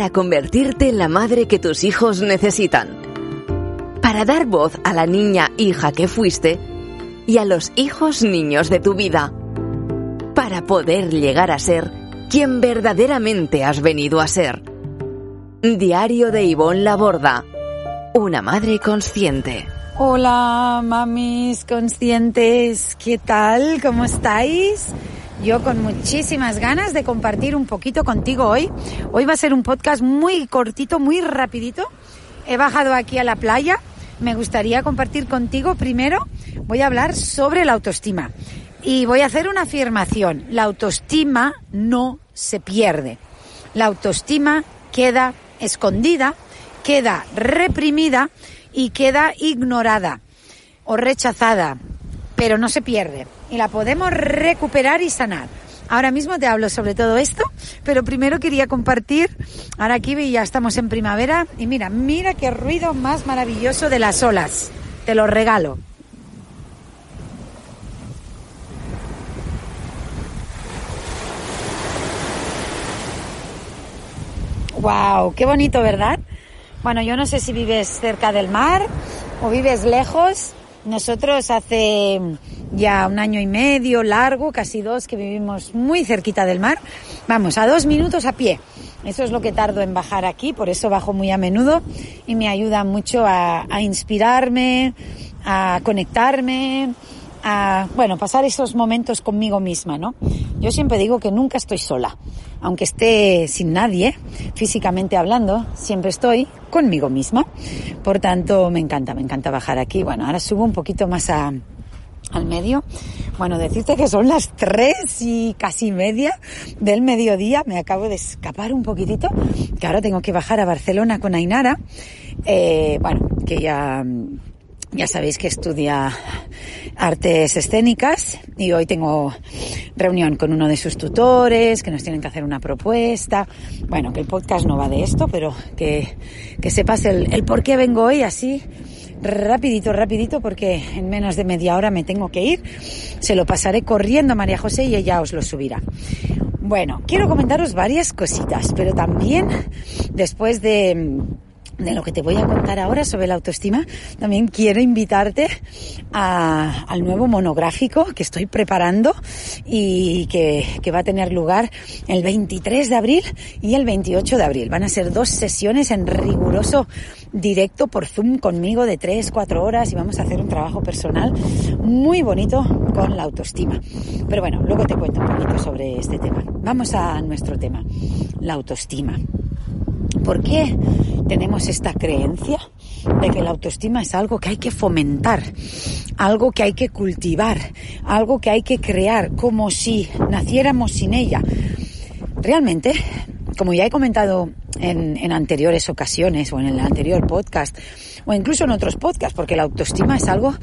Para convertirte en la madre que tus hijos necesitan. Para dar voz a la niña hija que fuiste y a los hijos niños de tu vida. Para poder llegar a ser quien verdaderamente has venido a ser. Diario de Ivonne Laborda. Una madre consciente. Hola, mamis conscientes, ¿qué tal? ¿Cómo estáis? Yo con muchísimas ganas de compartir un poquito contigo hoy. Hoy va a ser un podcast muy cortito, muy rapidito. He bajado aquí a la playa. Me gustaría compartir contigo primero. Voy a hablar sobre la autoestima. Y voy a hacer una afirmación. La autoestima no se pierde. La autoestima queda escondida, queda reprimida y queda ignorada o rechazada, pero no se pierde y la podemos recuperar y sanar. Ahora mismo te hablo sobre todo esto, pero primero quería compartir, ahora aquí ya estamos en primavera y mira, mira qué ruido más maravilloso de las olas, te lo regalo. Wow, qué bonito, ¿verdad? Bueno, yo no sé si vives cerca del mar o vives lejos. Nosotros hace ya un año y medio largo, casi dos, que vivimos muy cerquita del mar. Vamos, a dos minutos a pie. Eso es lo que tardo en bajar aquí, por eso bajo muy a menudo y me ayuda mucho a, inspirarme, a conectarme, a, bueno, pasar esos momentos conmigo misma, ¿no? Yo siempre digo que nunca estoy sola, aunque esté sin nadie, físicamente hablando, siempre estoy conmigo misma. Por tanto, me encanta, me encanta bajar aquí. Bueno, ahora subo un poquito más a, al medio. Bueno, decirte que son las tres y casi media del mediodía. Me acabo de escapar un poquitito, que ahora tengo que bajar a Barcelona con Ainara. Eh, bueno, que ya ya sabéis que estudia artes escénicas y hoy tengo reunión con uno de sus tutores, que nos tienen que hacer una propuesta. Bueno, que el podcast no va de esto, pero que, que sepas el, el por qué vengo hoy así rapidito, rapidito, porque en menos de media hora me tengo que ir. Se lo pasaré corriendo a María José y ella os lo subirá. Bueno, quiero comentaros varias cositas, pero también después de de lo que te voy a contar ahora sobre la autoestima, también quiero invitarte al nuevo monográfico que estoy preparando y que, que, va a tener lugar el 23 de abril y el 28 de abril. Van a ser dos sesiones en riguroso directo por Zoom conmigo de 3, 4 horas y vamos a hacer un trabajo personal muy bonito con la autoestima. Pero bueno, luego te cuento un poquito sobre este tema. Vamos a nuestro tema, la autoestima. ¿Por qué tenemos esta creencia de que la autoestima es algo que hay que fomentar, algo que hay que cultivar, algo que hay que crear, como si naciéramos sin ella? Realmente, como ya he comentado en, en, anteriores ocasiones o en el anterior podcast o incluso en otros podcasts, porque la autoestima es algo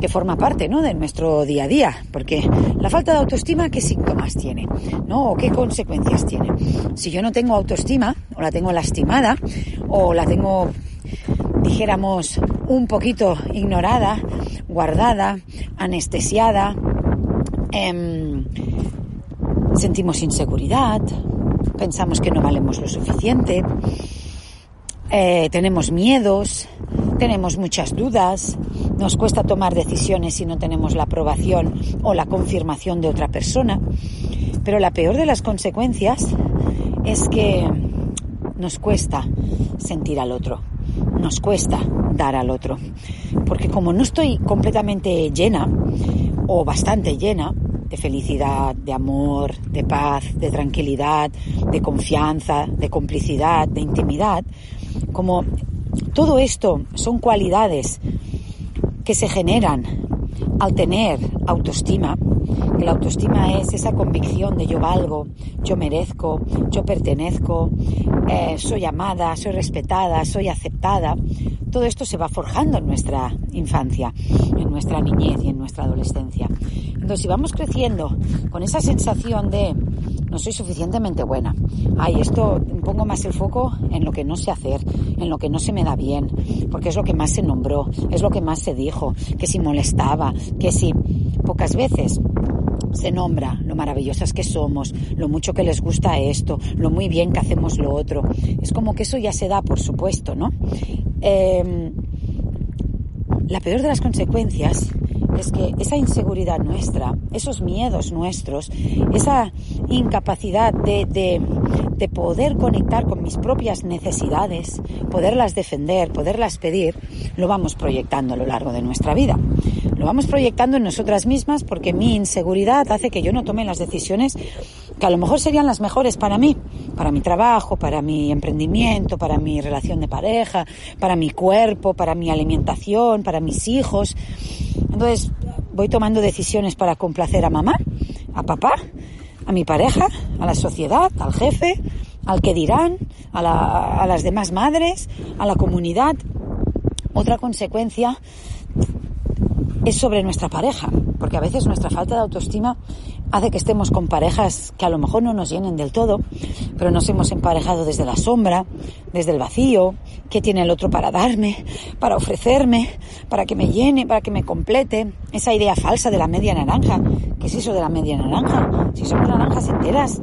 que forma parte ¿no? de nuestro día a día, porque la falta de autoestima, ¿qué síntomas tiene? ¿no? ¿O qué consecuencias tiene? Si yo no tengo autoestima, o la tengo lastimada, o la tengo, dijéramos, un poquito ignorada, guardada, anestesiada, eh, sentimos inseguridad, pensamos que no valemos lo suficiente, eh, tenemos miedos, tenemos muchas dudas, nos cuesta tomar decisiones si no tenemos la aprobación o la confirmación de otra persona. Pero la peor de las consecuencias es que nos cuesta sentir al otro, nos cuesta dar al otro. Porque como no estoy completamente llena o bastante llena, de felicidad, de amor, de paz, de tranquilidad, de confianza, de complicidad, de intimidad, como todo esto son cualidades que se generan al tener autoestima, que la autoestima es esa convicción de yo valgo, yo merezco, yo pertenezco, eh, soy amada, soy respetada, soy aceptada, todo esto se va forjando en nuestra infancia, en nuestra niñez y en nuestra adolescencia. Entonces, si vamos creciendo con esa sensación de no soy suficientemente buena. Ay, esto pongo más el foco en lo que no sé hacer, en lo que no se me da bien, porque es lo que más se nombró, es lo que más se dijo, que si molestaba, que si pocas veces se nombra lo maravillosas que somos, lo mucho que les gusta esto, lo muy bien que hacemos lo otro. Es como que eso ya se da, por supuesto, ¿no? Em, la peor de las consecuencias es que esa inseguridad nuestra, esos miedos nuestros, esa incapacidad de, de, poder conectar con mis propias necesidades, poderlas defender, poderlas pedir, lo vamos proyectando a lo largo de nuestra vida. Lo vamos proyectando en nosotras mismas porque mi inseguridad hace que yo no tome las decisiones que a lo mejor serían las mejores para mí, para mi trabajo, para mi emprendimiento, para mi relación de pareja, para mi cuerpo, para mi alimentación, para mis hijos. Entonces voy tomando decisiones para complacer a mamá, a papá, a mi pareja, a la sociedad, al jefe, al que dirán, a, las demás madres, a la comunidad. Otra consecuencia es sobre nuestra pareja, porque a veces nuestra falta de autoestima hace que estemos con parejas que a lo mejor no nos llenen del todo, pero nos hemos emparejado desde la sombra, desde el vacío, qué tiene el otro para darme, para ofrecerme, para que me llene, para que me complete, esa idea falsa de la media naranja. ¿Qué es eso de la media naranja? Si somos naranjas enteras,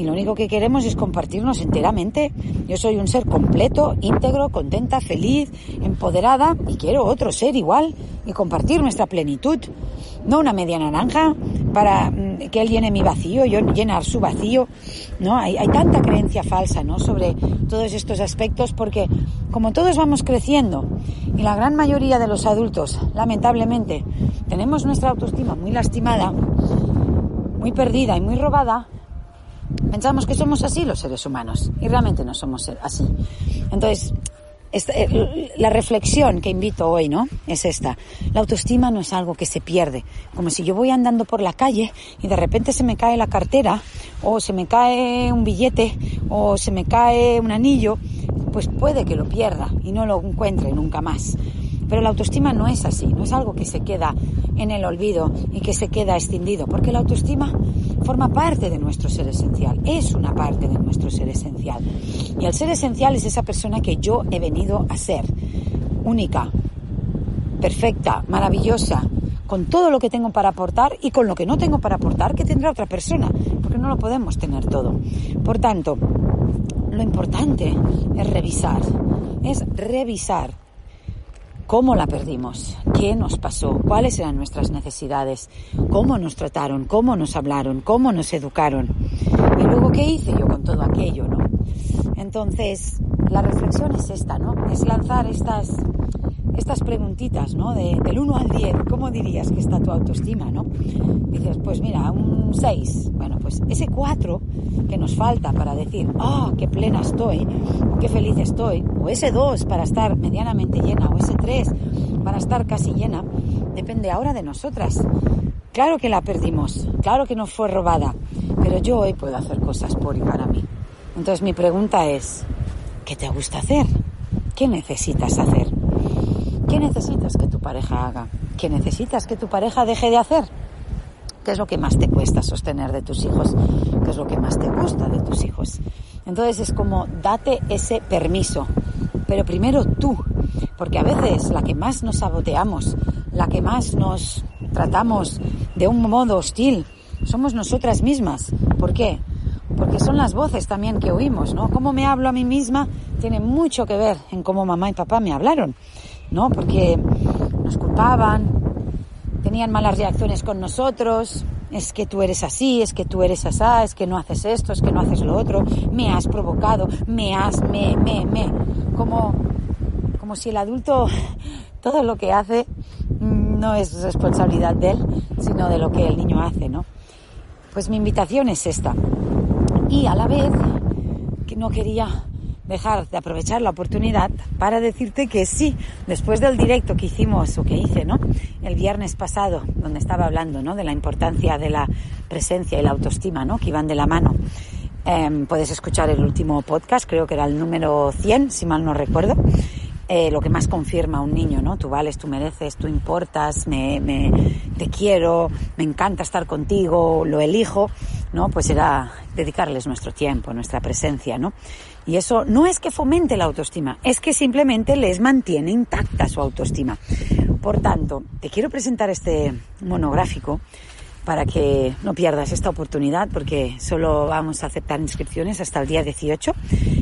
y lo único que queremos es compartirnos enteramente. Yo soy un ser completo, íntegro, contenta, feliz, empoderada y quiero otro ser igual y compartir nuestra plenitud. No una media naranja para mm, que él llene mi vacío, yo llenar su vacío. No, hay, hay tanta creencia falsa, ¿no? Sobre todos estos aspectos porque como todos vamos creciendo y la gran mayoría de los adultos, lamentablemente, tenemos nuestra autoestima muy lastimada, muy perdida y muy robada, Pensamos que somos así los seres humanos y realmente no somos así. Entonces, eh, la reflexión que invito hoy, ¿no? Es esta. La autoestima no es algo que se pierde. Como si yo voy andando por la calle y de repente se me cae la cartera, o se me cae un billete, o se me cae un anillo, pues puede que lo pierda y no lo encuentre nunca más. Pero la autoestima no es así, no es algo que se queda en el olvido y que se queda extendido, porque la autoestima forma parte de nuestro ser esencial, es una parte de nuestro ser esencial. Y el ser esencial es esa persona que yo he venido a ser, única, perfecta, maravillosa, con todo lo que tengo para aportar y con lo que no tengo para aportar que tendrá otra persona, porque no lo podemos tener todo. Por tanto, lo importante es revisar, es revisar cómo la perdimos, qué nos pasó, cuáles eran nuestras necesidades, cómo nos trataron, cómo nos hablaron, cómo nos educaron. Y luego, ¿qué hice yo con todo aquello, no? Entonces, la reflexión es esta, ¿no? Es lanzar estas, estas preguntitas, ¿no? del 1 al 10, ¿cómo dirías que está tu autoestima, no? Dices, pues mira, un 6. Bueno, pues ese 4 que nos falta para decir, ah, qué plena estoy, qué feliz estoy, o ese 2 para estar medianamente llena, o ese 3 para estar casi llena, depende ahora de nosotras. Claro que la perdimos, claro que no fue robada, pero yo hoy puedo hacer cosas por y para mí. Entonces mi pregunta es, ¿qué te gusta hacer? ¿Qué necesitas hacer? ¿Qué necesitas que tu pareja haga? ¿Qué necesitas que tu pareja deje de hacer? ¿Qué es lo que más te cuesta sostener de tus hijos? ¿Qué es lo que más te gusta de tus hijos? Entonces es como date ese permiso, pero primero tú, porque a veces la que más nos saboteamos, la que más nos tratamos de un modo hostil, somos nosotras mismas. ¿Por qué? Porque son las voces también que oímos, ¿no? Cómo me hablo a mí misma tiene mucho que ver en cómo mamá y papá me hablaron. ¿No? Porque nos culpaban, tenían malas reacciones con nosotros, es que tú eres así, es que tú eres asá, es que no haces esto, es que no haces lo otro, me has provocado, me has, me, me, me. Como, como si el adulto todo lo que hace no es responsabilidad de él, sino de lo que el niño hace, ¿no? Pues mi invitación es esta. Y a la vez que no quería dejar de aprovechar la oportunidad para decirte que sí, después del directo que hicimos o que hice, ¿no? El viernes pasado, donde estaba hablando, ¿no? De la importancia de la presencia y la autoestima, ¿no? Que iban de la mano. Em, puedes escuchar el último podcast, creo que era el número 100, si mal no recuerdo. Eh, lo que más confirma a un niño, ¿no? Tú vales, tú mereces, tú importas, me, me, te quiero, me encanta estar contigo, lo elijo, ¿no? Pues era dedicarles nuestro tiempo, nuestra presencia, ¿no? Y eso no es que fomente la autoestima, es que simplemente les mantiene intacta su autoestima. Por tanto, te quiero presentar este monográfico para que no pierdas esta oportunidad porque solo vamos a aceptar inscripciones hasta el día 18.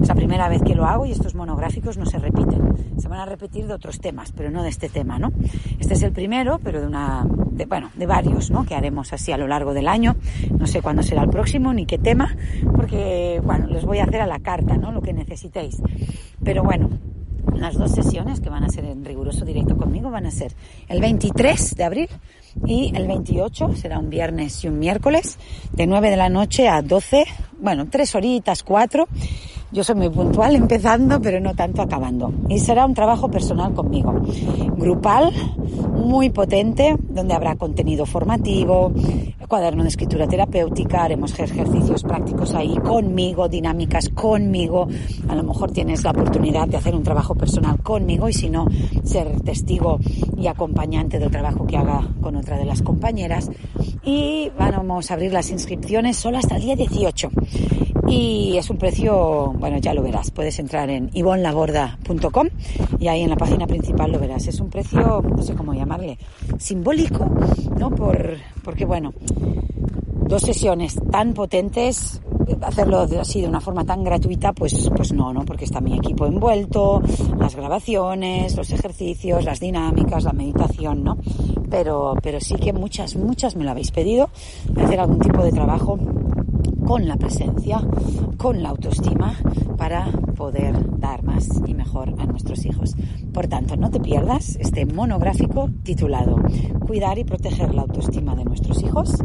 Es la primera vez que lo hago y estos monográficos no se repiten. Se van a repetir de otros temas, pero no de este tema, ¿no? Este es el primero, pero de una, de, bueno, de varios, ¿no? Que haremos así a lo largo del año. No sé cuándo será el próximo ni qué tema, porque, bueno, les voy a hacer a la carta, ¿no? Lo que necesitéis. Pero bueno, las dos sesiones que van a ser en riguroso directo conmigo van a ser el 23 de abril y el 28, será un viernes y un miércoles, de 9 de la noche a 12, bueno, tres horitas, cuatro. Yo soy muy puntual empezando, pero no tanto acabando. Y será un trabajo personal conmigo. Grupal, muy potente, donde habrá contenido formativo, cuaderno de escritura terapéutica, haremos ejercicios prácticos ahí conmigo, dinámicas conmigo. A lo mejor tienes la oportunidad de hacer un trabajo personal conmigo y si no, ser testigo y acompañante del trabajo que haga con otra de las compañeras. Y vamos a abrir las inscripciones solo hasta el día 18. Y es un precio, bueno, ya lo verás. Puedes entrar en ivonlagorda.com y ahí en la página principal lo verás. Es un precio, no sé cómo llamarle, simbólico, ¿no? Por, porque, bueno, dos sesiones tan potentes, hacerlo así de una forma tan gratuita, pues, pues no, ¿no? Porque está mi equipo envuelto, las grabaciones, los ejercicios, las dinámicas, la meditación, ¿no? Pero, pero sí que muchas, muchas me lo habéis pedido, hacer algún tipo de trabajo con la presencia, con la autoestima para poder dar más y mejor a nuestros hijos. Por tanto, no te pierdas este monográfico titulado Cuidar y proteger la autoestima de nuestros hijos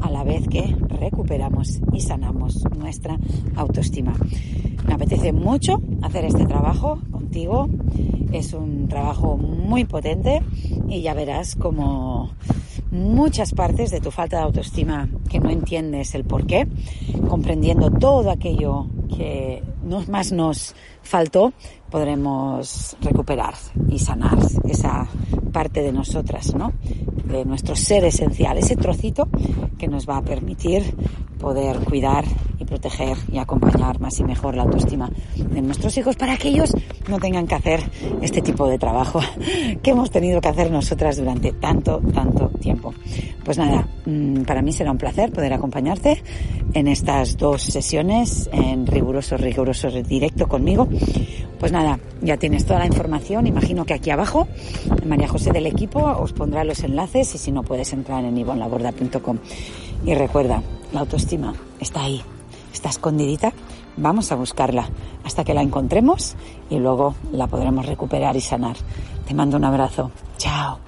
a la vez que recuperamos y sanamos nuestra autoestima. Me apetece mucho hacer este trabajo contigo. Es un trabajo muy potente y ya verás como muchas partes de tu falta de autoestima que no entiendes el por qué, comprendiendo todo aquello que más nos faltó, podremos recuperar y sanar esa parte de nosotras, ¿no? De nuestro ser esencial, ese trocito que nos va a permitir poder cuidar y proteger y acompañar más y mejor la autoestima de nuestros hijos para que ellos no tengan que hacer este tipo de trabajo que hemos tenido que hacer nosotras durante tanto, tanto tiempo. Pues nada, mm, para mí será un placer poder acompañarte en estas dos sesiones en riguroso, riguroso directo conmigo. Pues nada, ya tienes toda la información. Imagino que aquí abajo, María José del equipo os pondrá los enlaces y si no puedes entrar en ivonlaborda.com. Y recuerda, la autoestima está ahí, está escondidita. Vamos a buscarla hasta que la encontremos y luego la podremos recuperar y sanar. Te mando un abrazo. Chao.